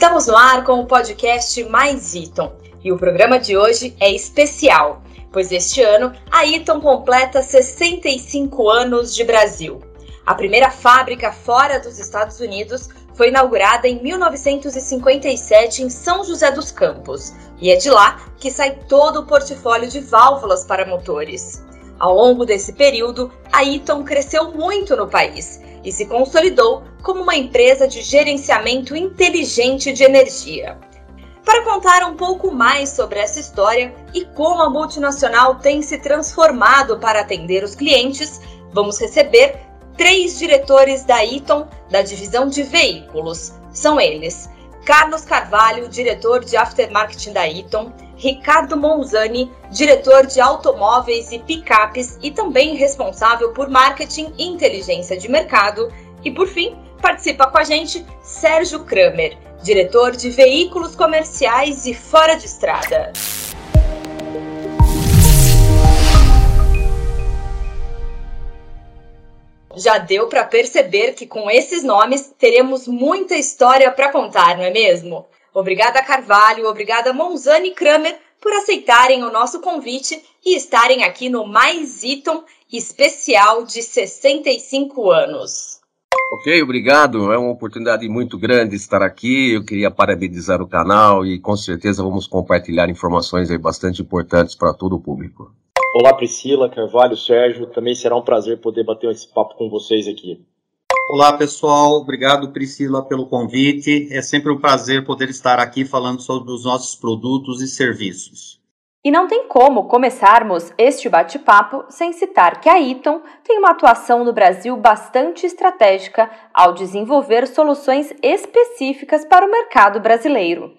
Estamos no ar com o podcast Mais Iton e o programa de hoje é especial, pois este ano a Iton completa 65 anos de Brasil. A primeira fábrica fora dos Estados Unidos foi inaugurada em 1957 em São José dos Campos e é de lá que sai todo o portfólio de válvulas para motores. Ao longo desse período, a Eaton cresceu muito no país e se consolidou como uma empresa de gerenciamento inteligente de energia. Para contar um pouco mais sobre essa história e como a multinacional tem se transformado para atender os clientes, vamos receber três diretores da Eaton da divisão de veículos. São eles: Carlos Carvalho, diretor de aftermarket da Eaton, Ricardo Monzani, diretor de automóveis e picapes e também responsável por marketing e inteligência de mercado. E por fim, participa com a gente Sérgio Kramer, diretor de veículos comerciais e fora de estrada. Já deu para perceber que com esses nomes teremos muita história para contar, não é mesmo? Obrigada Carvalho, obrigada Monzani Kramer por aceitarem o nosso convite e estarem aqui no Mais Iton especial de 65 anos. Ok, obrigado. É uma oportunidade muito grande estar aqui. Eu queria parabenizar o canal e com certeza vamos compartilhar informações bastante importantes para todo o público. Olá Priscila, Carvalho, Sérgio. Também será um prazer poder bater esse papo com vocês aqui. Olá, pessoal. Obrigado, Priscila, pelo convite. É sempre um prazer poder estar aqui falando sobre os nossos produtos e serviços. E não tem como começarmos este bate-papo sem citar que a Eaton tem uma atuação no Brasil bastante estratégica ao desenvolver soluções específicas para o mercado brasileiro.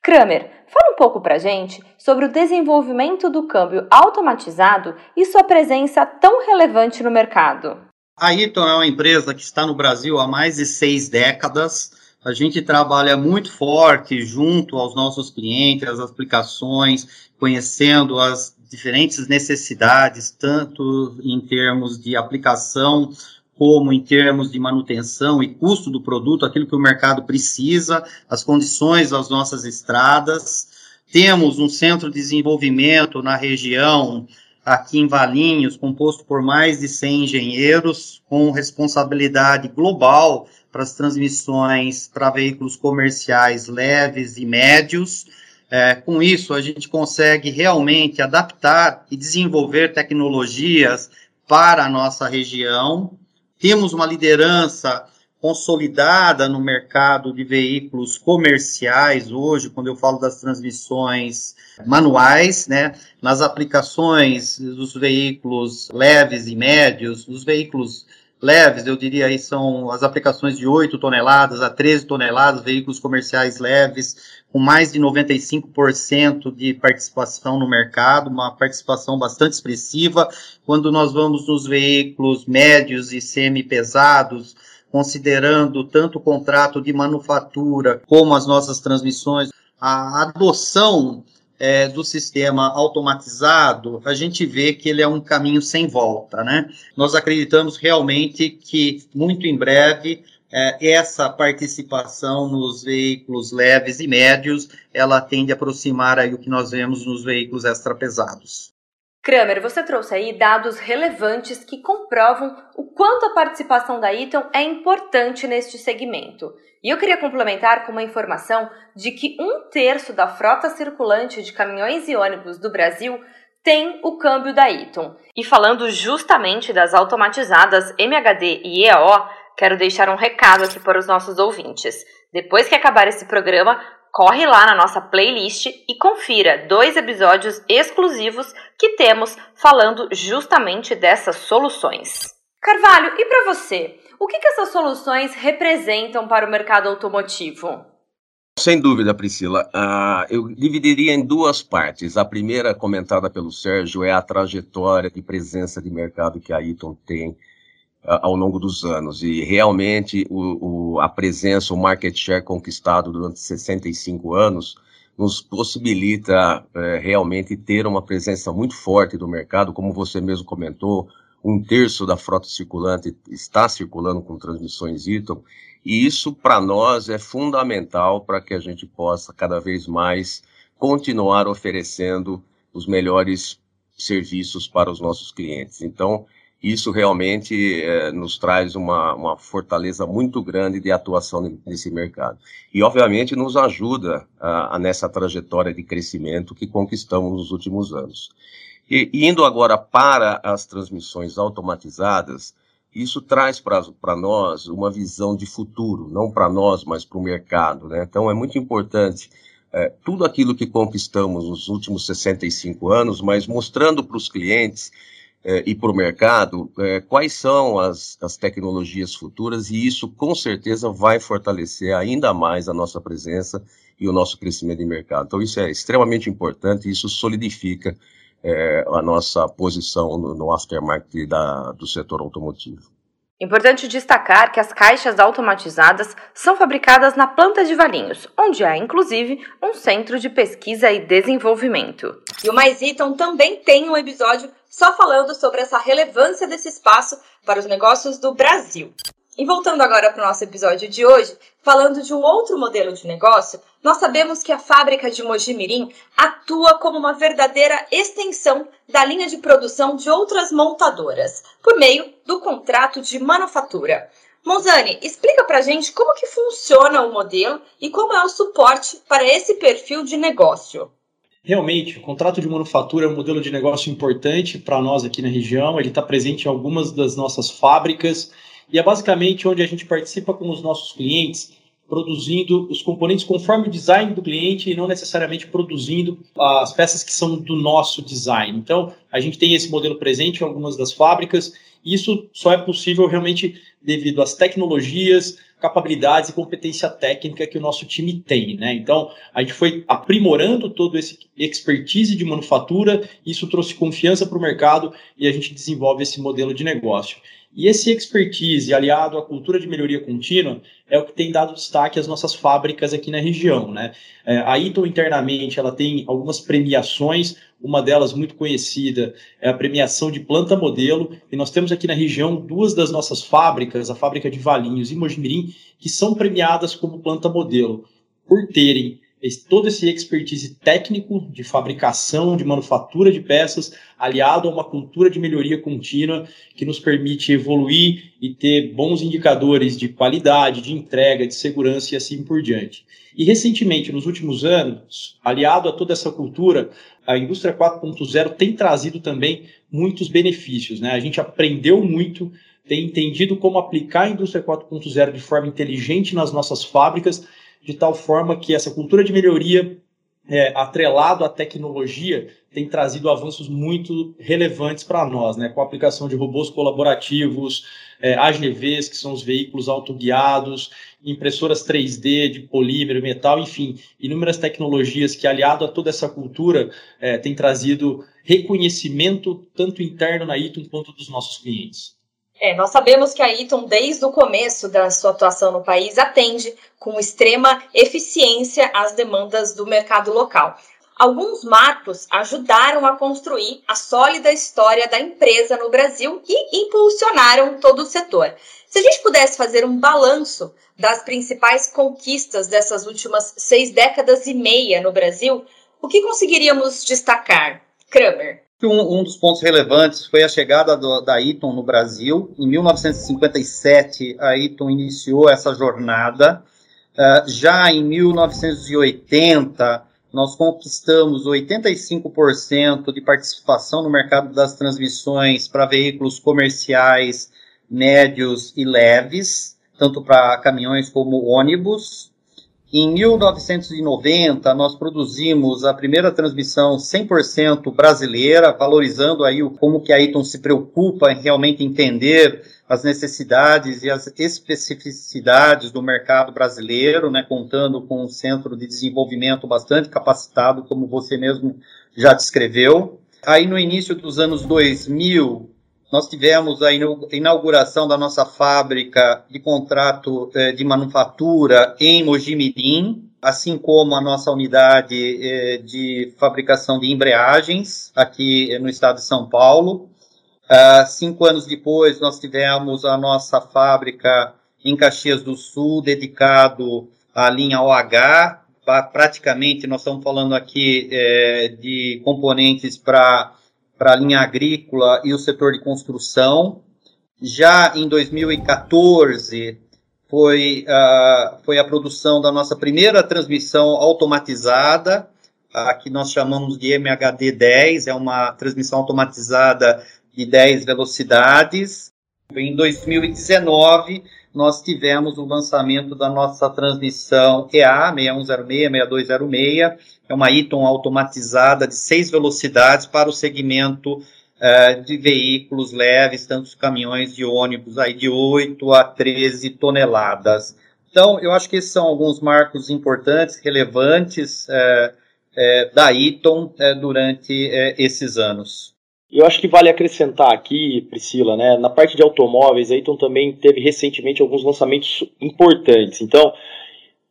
Kramer, fala um pouco para gente sobre o desenvolvimento do câmbio automatizado e sua presença tão relevante no mercado. A Eaton é uma empresa que está no Brasil há mais de seis décadas. A gente trabalha muito forte junto aos nossos clientes, as aplicações, conhecendo as diferentes necessidades, tanto em termos de aplicação como em termos de manutenção e custo do produto, aquilo que o mercado precisa, as condições das nossas estradas. Temos um centro de desenvolvimento na região aqui em Valinhos, composto por mais de 100 engenheiros, com responsabilidade global para as transmissões para veículos comerciais leves e médios. É, com isso, a gente consegue realmente adaptar e desenvolver tecnologias para a nossa região. Temos uma liderança consolidada no mercado de veículos comerciais hoje, quando eu falo das transmissões manuais, né, nas aplicações dos veículos leves e médios, os veículos leves, eu diria aí são as aplicações de 8 toneladas a 13 toneladas, veículos comerciais leves, com mais de 95% de participação no mercado, uma participação bastante expressiva. Quando nós vamos nos veículos médios e semi-pesados, considerando tanto o contrato de manufatura como as nossas transmissões, a adoção é, do sistema automatizado, a gente vê que ele é um caminho sem volta, né? Nós acreditamos realmente que muito em breve é, essa participação nos veículos leves e médios, ela tende a aproximar aí o que nós vemos nos veículos extrapesados. Kramer, você trouxe aí dados relevantes que comprovam o quanto a participação da Eaton é importante neste segmento. E eu queria complementar com uma informação de que um terço da frota circulante de caminhões e ônibus do Brasil tem o câmbio da Eaton. E falando justamente das automatizadas MHD e EAO, quero deixar um recado aqui para os nossos ouvintes. Depois que acabar esse programa, corre lá na nossa playlist e confira dois episódios exclusivos que temos falando justamente dessas soluções. Carvalho, e para você? O que, que essas soluções representam para o mercado automotivo? Sem dúvida, Priscila. Uh, eu dividiria em duas partes. A primeira, comentada pelo Sérgio, é a trajetória de presença de mercado que a Eaton tem ao longo dos anos. E realmente o, o, a presença, o market share conquistado durante 65 anos nos possibilita é, realmente ter uma presença muito forte do mercado, como você mesmo comentou, um terço da frota circulante está circulando com transmissões Eaton, E isso, para nós, é fundamental para que a gente possa cada vez mais continuar oferecendo os melhores serviços para os nossos clientes. Então, isso realmente é, nos traz uma, uma fortaleza muito grande de atuação nesse mercado. E, obviamente, nos ajuda a, a nessa trajetória de crescimento que conquistamos nos últimos anos. E, indo agora para as transmissões automatizadas, isso traz para nós uma visão de futuro, não para nós, mas para o mercado. Né? Então, é muito importante é, tudo aquilo que conquistamos nos últimos 65 anos, mas mostrando para os clientes é, e para o mercado é, quais são as, as tecnologias futuras, e isso com certeza vai fortalecer ainda mais a nossa presença e o nosso crescimento de mercado. Então, isso é extremamente importante, e isso solidifica é, a nossa posição no, no aftermarket da, do setor automotivo. Importante destacar que as caixas automatizadas são fabricadas na planta de Valinhos, onde há inclusive um centro de pesquisa e desenvolvimento. E o Mais Iton também tem um episódio só falando sobre essa relevância desse espaço para os negócios do Brasil. E voltando agora para o nosso episódio de hoje, falando de um outro modelo de negócio, nós sabemos que a fábrica de Mojimirim atua como uma verdadeira extensão da linha de produção de outras montadoras, por meio do contrato de manufatura. Monzani, explica pra gente como que funciona o modelo e como é o suporte para esse perfil de negócio. Realmente, o contrato de manufatura é um modelo de negócio importante para nós aqui na região. Ele está presente em algumas das nossas fábricas e é basicamente onde a gente participa com os nossos clientes, produzindo os componentes conforme o design do cliente e não necessariamente produzindo as peças que são do nosso design. Então, a gente tem esse modelo presente em algumas das fábricas. Isso só é possível realmente devido às tecnologias, capacidades e competência técnica que o nosso time tem, né? Então, a gente foi aprimorando todo esse expertise de manufatura, isso trouxe confiança para o mercado e a gente desenvolve esse modelo de negócio. E esse expertise, aliado à cultura de melhoria contínua, é o que tem dado destaque às nossas fábricas aqui na região. Né? É, a Ito internamente ela tem algumas premiações, uma delas muito conhecida é a premiação de planta modelo, e nós temos aqui na região duas das nossas fábricas, a fábrica de Valinhos e Mojimirim, que são premiadas como planta modelo, por terem todo esse expertise técnico de fabricação, de manufatura de peças, aliado a uma cultura de melhoria contínua que nos permite evoluir e ter bons indicadores de qualidade, de entrega, de segurança e assim por diante. E recentemente, nos últimos anos, aliado a toda essa cultura, a indústria 4.0 tem trazido também muitos benefícios. Né? A gente aprendeu muito, tem entendido como aplicar a indústria 4.0 de forma inteligente nas nossas fábricas de tal forma que essa cultura de melhoria é, atrelado à tecnologia tem trazido avanços muito relevantes para nós, né? com a aplicação de robôs colaborativos, é, AGVs, que são os veículos autoguiados, impressoras 3D de polímero, metal, enfim, inúmeras tecnologias que, aliado a toda essa cultura, é, tem trazido reconhecimento tanto interno na Iton quanto dos nossos clientes. É, nós sabemos que a Eaton, desde o começo da sua atuação no país, atende com extrema eficiência às demandas do mercado local. Alguns marcos ajudaram a construir a sólida história da empresa no Brasil e impulsionaram todo o setor. Se a gente pudesse fazer um balanço das principais conquistas dessas últimas seis décadas e meia no Brasil, o que conseguiríamos destacar? Kramer. Um, um, dos pontos relevantes foi a chegada do, da Eaton no Brasil. Em 1957, a Eaton iniciou essa jornada. Uh, já em 1980, nós conquistamos 85% de participação no mercado das transmissões para veículos comerciais médios e leves, tanto para caminhões como ônibus. Em 1990, nós produzimos a primeira transmissão 100% brasileira, valorizando aí o, como que a Eaton se preocupa em realmente entender as necessidades e as especificidades do mercado brasileiro, né, contando com um centro de desenvolvimento bastante capacitado, como você mesmo já descreveu. Aí no início dos anos 2000, nós tivemos a inauguração da nossa fábrica de contrato eh, de manufatura em Mojimirim, assim como a nossa unidade eh, de fabricação de embreagens aqui no estado de São Paulo. Uh, cinco anos depois, nós tivemos a nossa fábrica em Caxias do Sul, dedicado à linha OH. Praticamente, nós estamos falando aqui de componentes para a linha agrícola e o setor de construção. Já em 2014, foi, uh, foi a produção da nossa primeira transmissão automatizada, a que nós chamamos de MHD 10, é uma transmissão automatizada de 10 velocidades. Em 2019, nós tivemos o lançamento da nossa transmissão EA 6106, 6206, é uma Eaton automatizada de 6 velocidades para o segmento uh, de veículos leves, tanto caminhões de ônibus aí de 8 a 13 toneladas. Então, eu acho que esses são alguns marcos importantes, relevantes uh, uh, da Eaton durante esses anos. Eu acho que vale acrescentar aqui, Priscila, né, na parte de automóveis, a Eaton também teve recentemente alguns lançamentos importantes. Então,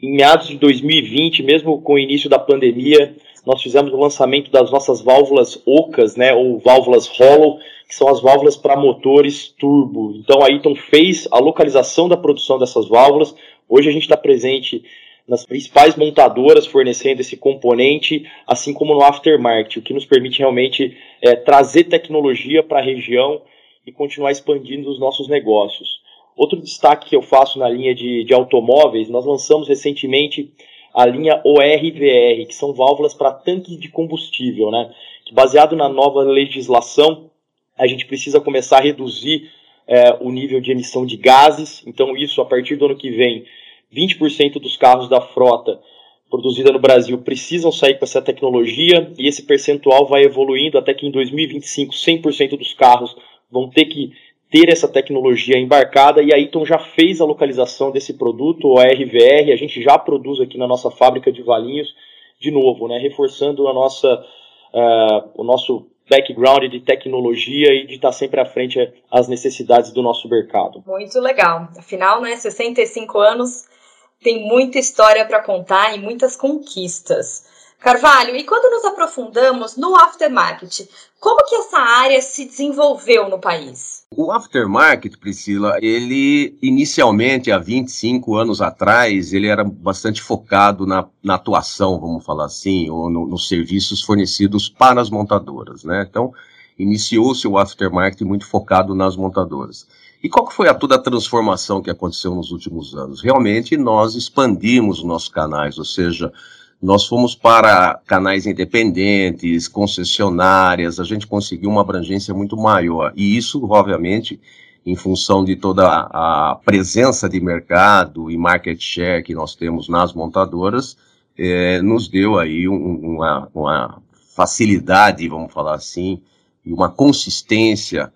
em meados de 2020, mesmo com o início da pandemia, nós fizemos o lançamento das nossas válvulas ocas, né, ou válvulas hollow, que são as válvulas para motores turbo. Então a Eaton fez a localização da produção dessas válvulas. Hoje a gente está presente nas principais montadoras fornecendo esse componente, assim como no aftermarket, o que nos permite realmente é, trazer tecnologia para a região e continuar expandindo os nossos negócios. Outro destaque que eu faço na linha de, de automóveis, nós lançamos recentemente a linha ORVR, que são válvulas para tanques de combustível, né? Que baseado na nova legislação, a gente precisa começar a reduzir é, o nível de emissão de gases. Então, isso a partir do ano que vem, 20% dos carros da frota produzida no Brasil precisam sair com essa tecnologia e esse percentual vai evoluindo até que em 2025 100% dos carros vão ter que ter essa tecnologia embarcada e a Eaton já fez a localização desse produto, o RVR, a gente já produz aqui na nossa fábrica de Valinhos, de novo, né, reforçando a nossa, uh, o nosso background de tecnologia e de estar sempre à frente às necessidades do nosso mercado. Muito legal. Afinal, né, 65 anos tem muita história para contar e muitas conquistas. Carvalho, e quando nos aprofundamos no aftermarket, como que essa área se desenvolveu no país? O aftermarket, Priscila, ele inicialmente, há 25 anos atrás, ele era bastante focado na, na atuação, vamos falar assim, ou no, nos serviços fornecidos para as montadoras, né? Então, iniciou-se o aftermarket muito focado nas montadoras. E qual foi a toda a transformação que aconteceu nos últimos anos? Realmente nós expandimos os nossos canais, ou seja, nós fomos para canais independentes, concessionárias, a gente conseguiu uma abrangência muito maior. E isso, obviamente, em função de toda a presença de mercado e market share que nós temos nas montadoras, é, nos deu aí um, uma, uma facilidade, vamos falar assim, e uma consistência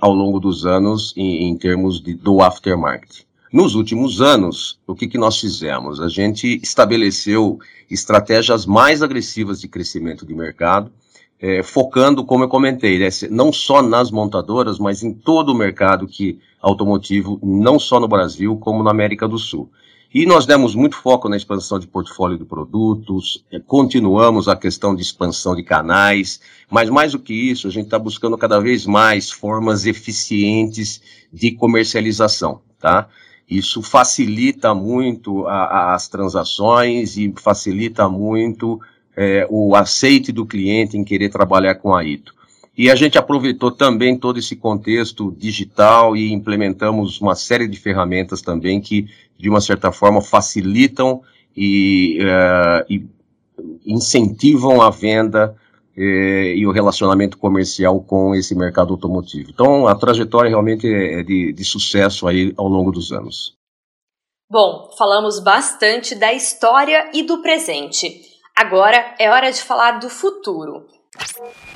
ao longo dos anos em, em termos de, do aftermarket. Nos últimos anos, o que, que nós fizemos? A gente estabeleceu estratégias mais agressivas de crescimento de mercado, é, focando, como eu comentei, né, não só nas montadoras, mas em todo o mercado que automotivo, não só no Brasil, como na América do Sul. E nós demos muito foco na expansão de portfólio de produtos, eh, continuamos a questão de expansão de canais, mas mais do que isso, a gente está buscando cada vez mais formas eficientes de comercialização, tá? Isso facilita muito a, a, as transações e facilita muito é, o aceite do cliente em querer trabalhar com a ITO. E a gente aproveitou também todo esse contexto digital e implementamos uma série de ferramentas também que, de uma certa forma, facilitam e, uh, e incentivam a venda eh, e o relacionamento comercial com esse mercado automotivo. Então, a trajetória realmente é de, de sucesso aí ao longo dos anos. Bom, falamos bastante da história e do presente. Agora é hora de falar do futuro.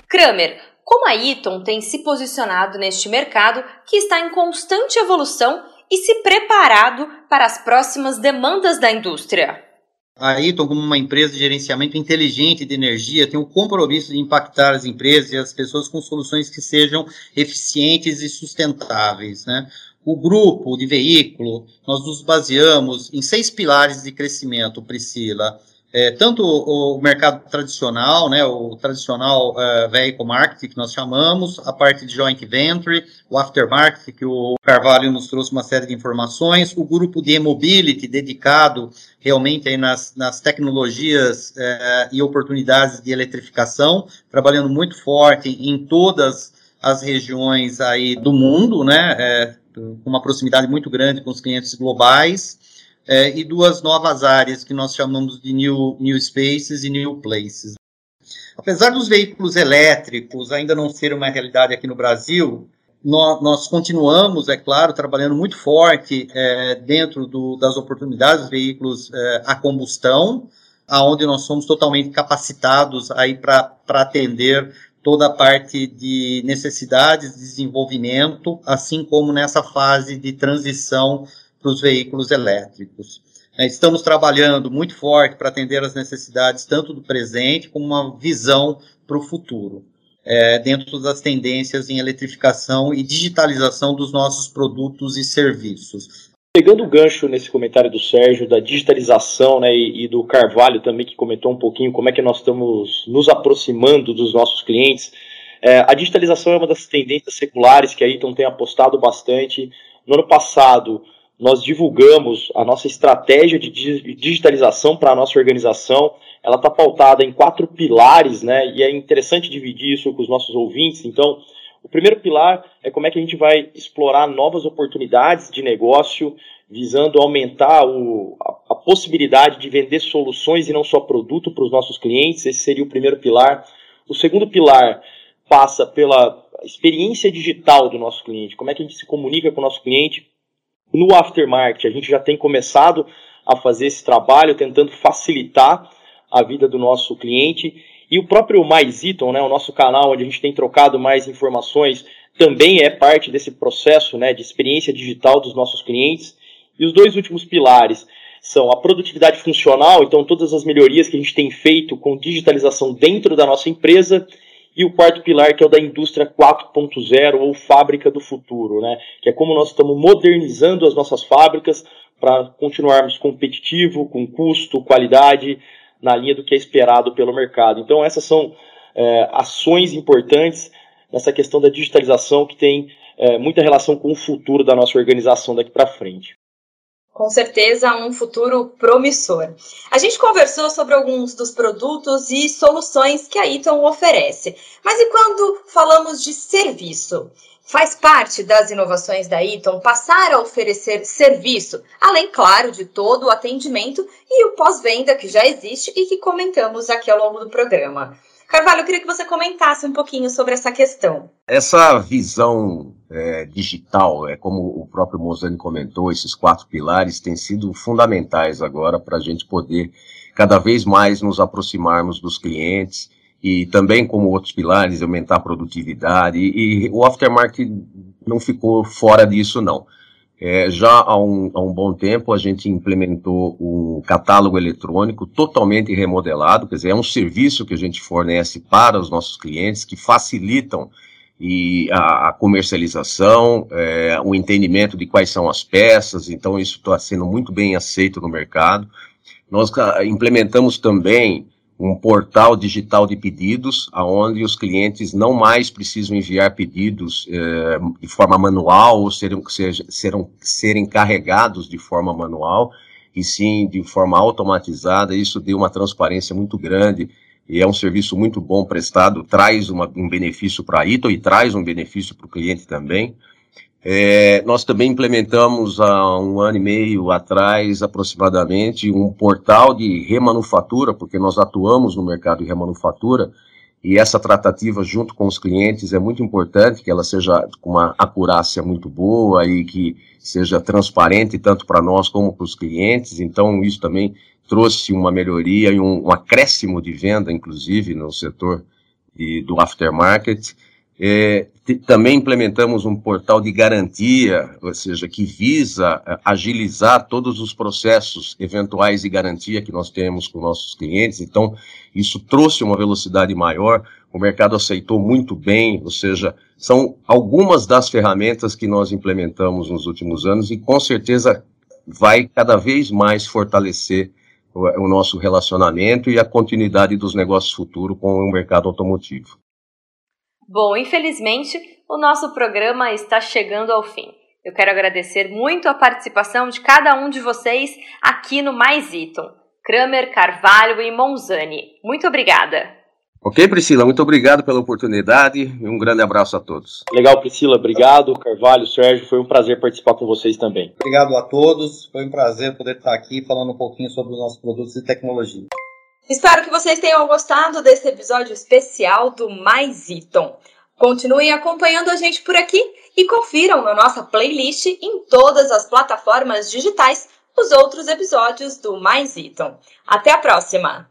Kramer, como a Eaton tem se posicionado neste mercado que está em constante evolução e se preparado para as próximas demandas da indústria. A Eaton, como uma empresa de gerenciamento inteligente de energia, tem o compromisso de impactar as empresas e as pessoas com soluções que sejam eficientes e sustentáveis. Né? O grupo de veículo, nós nos baseamos em seis pilares de crescimento, Priscila. É, tanto o, mercado tradicional, né, o tradicional uh, vehicle market que nós chamamos, a parte de joint venture, o aftermarket que o Carvalho nos trouxe uma série de informações, o grupo de e-mobility dedicado realmente nas, nas tecnologias uh, e oportunidades de eletrificação, trabalhando muito forte em todas as regiões aí do mundo, né, é, com uma proximidade muito grande com os clientes globais é, e duas novas áreas que nós chamamos de new, new Spaces e New Places. Apesar dos veículos elétricos ainda não serem uma realidade aqui no Brasil, nós, nós continuamos, é claro, trabalhando muito forte é, dentro do, das oportunidades dos veículos é, a combustão, aonde nós somos totalmente capacitados aí para atender toda a parte de necessidades de desenvolvimento, assim como nessa fase de transição para os veículos elétricos. É, estamos trabalhando muito forte para atender as necessidades tanto do presente como uma visão para o futuro, é, dentro das tendências em eletrificação e digitalização dos nossos produtos e serviços. Pegando o gancho nesse comentário do Sérgio, da digitalização né, e, e, do Carvalho também, que comentou um pouquinho como é que nós estamos nos aproximando dos nossos clientes, é, a digitalização é uma das tendências seculares que a Eaton tem apostado bastante. No ano passado, nós divulgamos a nossa estratégia de digitalização para a nossa organização. Ela está pautada em quatro pilares, né? E é interessante dividir isso com os nossos ouvintes. Então, o primeiro pilar é como é que a gente vai explorar novas oportunidades de negócio, visando aumentar o, a, a possibilidade de vender soluções e não só produto para os nossos clientes. Esse seria o primeiro pilar. O segundo pilar passa pela experiência digital do nosso cliente. Como é que a gente se comunica com o nosso cliente no aftermarket, a gente já tem começado a fazer esse trabalho, tentando facilitar a vida do nosso cliente. E o próprio Mais Iton, né, o nosso canal onde a gente tem trocado mais informações, também é parte desse processo né, de experiência digital dos nossos clientes. E os dois últimos pilares são a produtividade funcional, então todas as melhorias que a gente tem feito com digitalização dentro da nossa empresa e o quarto pilar, que é o da indústria 4.0 ou fábrica do futuro, né? que é como nós estamos modernizando as nossas fábricas para continuarmos competitivo, com custo, qualidade, na linha do que é esperado pelo mercado. Então, essas são é, ações importantes nessa questão da digitalização que tem é, muita relação com o futuro da nossa organização daqui para frente com certeza um futuro promissor. A gente conversou sobre alguns dos produtos e soluções que a Eaton oferece. Mas e quando falamos de serviço? Faz parte das inovações da Eaton passar a oferecer serviço, além, claro, de todo o atendimento e o pós-venda que já existe e que comentamos aqui ao longo do programa. Carvalho, eu queria que você comentasse um pouquinho sobre essa questão. Essa visão é, digital, é como o próprio Mozani comentou, esses quatro pilares têm sido fundamentais agora para a gente poder cada vez mais nos aproximarmos dos clientes e também, como outros pilares, aumentar a produtividade. E, e o aftermarket não ficou fora disso, não. É, já há um, há um, bom tempo a gente implementou um catálogo eletrônico totalmente remodelado, quer dizer, é um serviço que a gente fornece para os nossos clientes que facilitam e a, a comercialização, é, o entendimento de quais são as peças, então isso está sendo muito bem aceito no mercado. Nós ah, implementamos também um portal digital de pedidos, aonde os clientes não mais precisam enviar pedidos eh, de forma manual ou serem, serão, serem carregados de forma manual, e sim de forma automatizada. Isso deu uma transparência muito grande e é um serviço muito bom prestado, traz uma, um benefício para a Ito e traz um benefício para o cliente também. É, nós também implementamos há um ano e meio atrás, aproximadamente, um portal de remanufatura, porque nós atuamos no mercado de remanufatura, e essa tratativa junto com os clientes é muito importante, que ela seja com uma acurácia muito boa e que seja transparente tanto para nós como para os clientes. Então, isso também trouxe uma melhoria e um, um acréscimo de venda, inclusive, no setor de, do aftermarket. É, também implementamos um portal de garantia, ou seja, que visa é, agilizar todos os processos eventuais de garantia que nós temos com nossos clientes. Então, isso trouxe uma velocidade maior, o mercado aceitou muito bem, ou seja, são algumas das ferramentas que nós implementamos nos últimos anos e com certeza vai cada vez mais fortalecer o, o nosso relacionamento e a continuidade dos negócios futuros com o mercado automotivo. Bom, infelizmente, o nosso programa está chegando ao fim. Eu quero agradecer muito a participação de cada um de vocês aqui no Mais Iton. Kramer, Carvalho e Monzani. Muito obrigada. Ok, Priscila, muito obrigado pela oportunidade e um grande abraço a todos. Legal, Priscila, obrigado. Carvalho, Sérgio, foi um prazer participar com vocês também. Obrigado a todos, foi um prazer poder estar aqui falando um pouquinho sobre os nossos produtos e tecnologia. Espero que vocês tenham gostado desse episódio especial do Mais Iton. Continuem acompanhando a gente por aqui e confiram na nossa playlist em todas as plataformas digitais os outros episódios do Mais Iton. Até a próxima!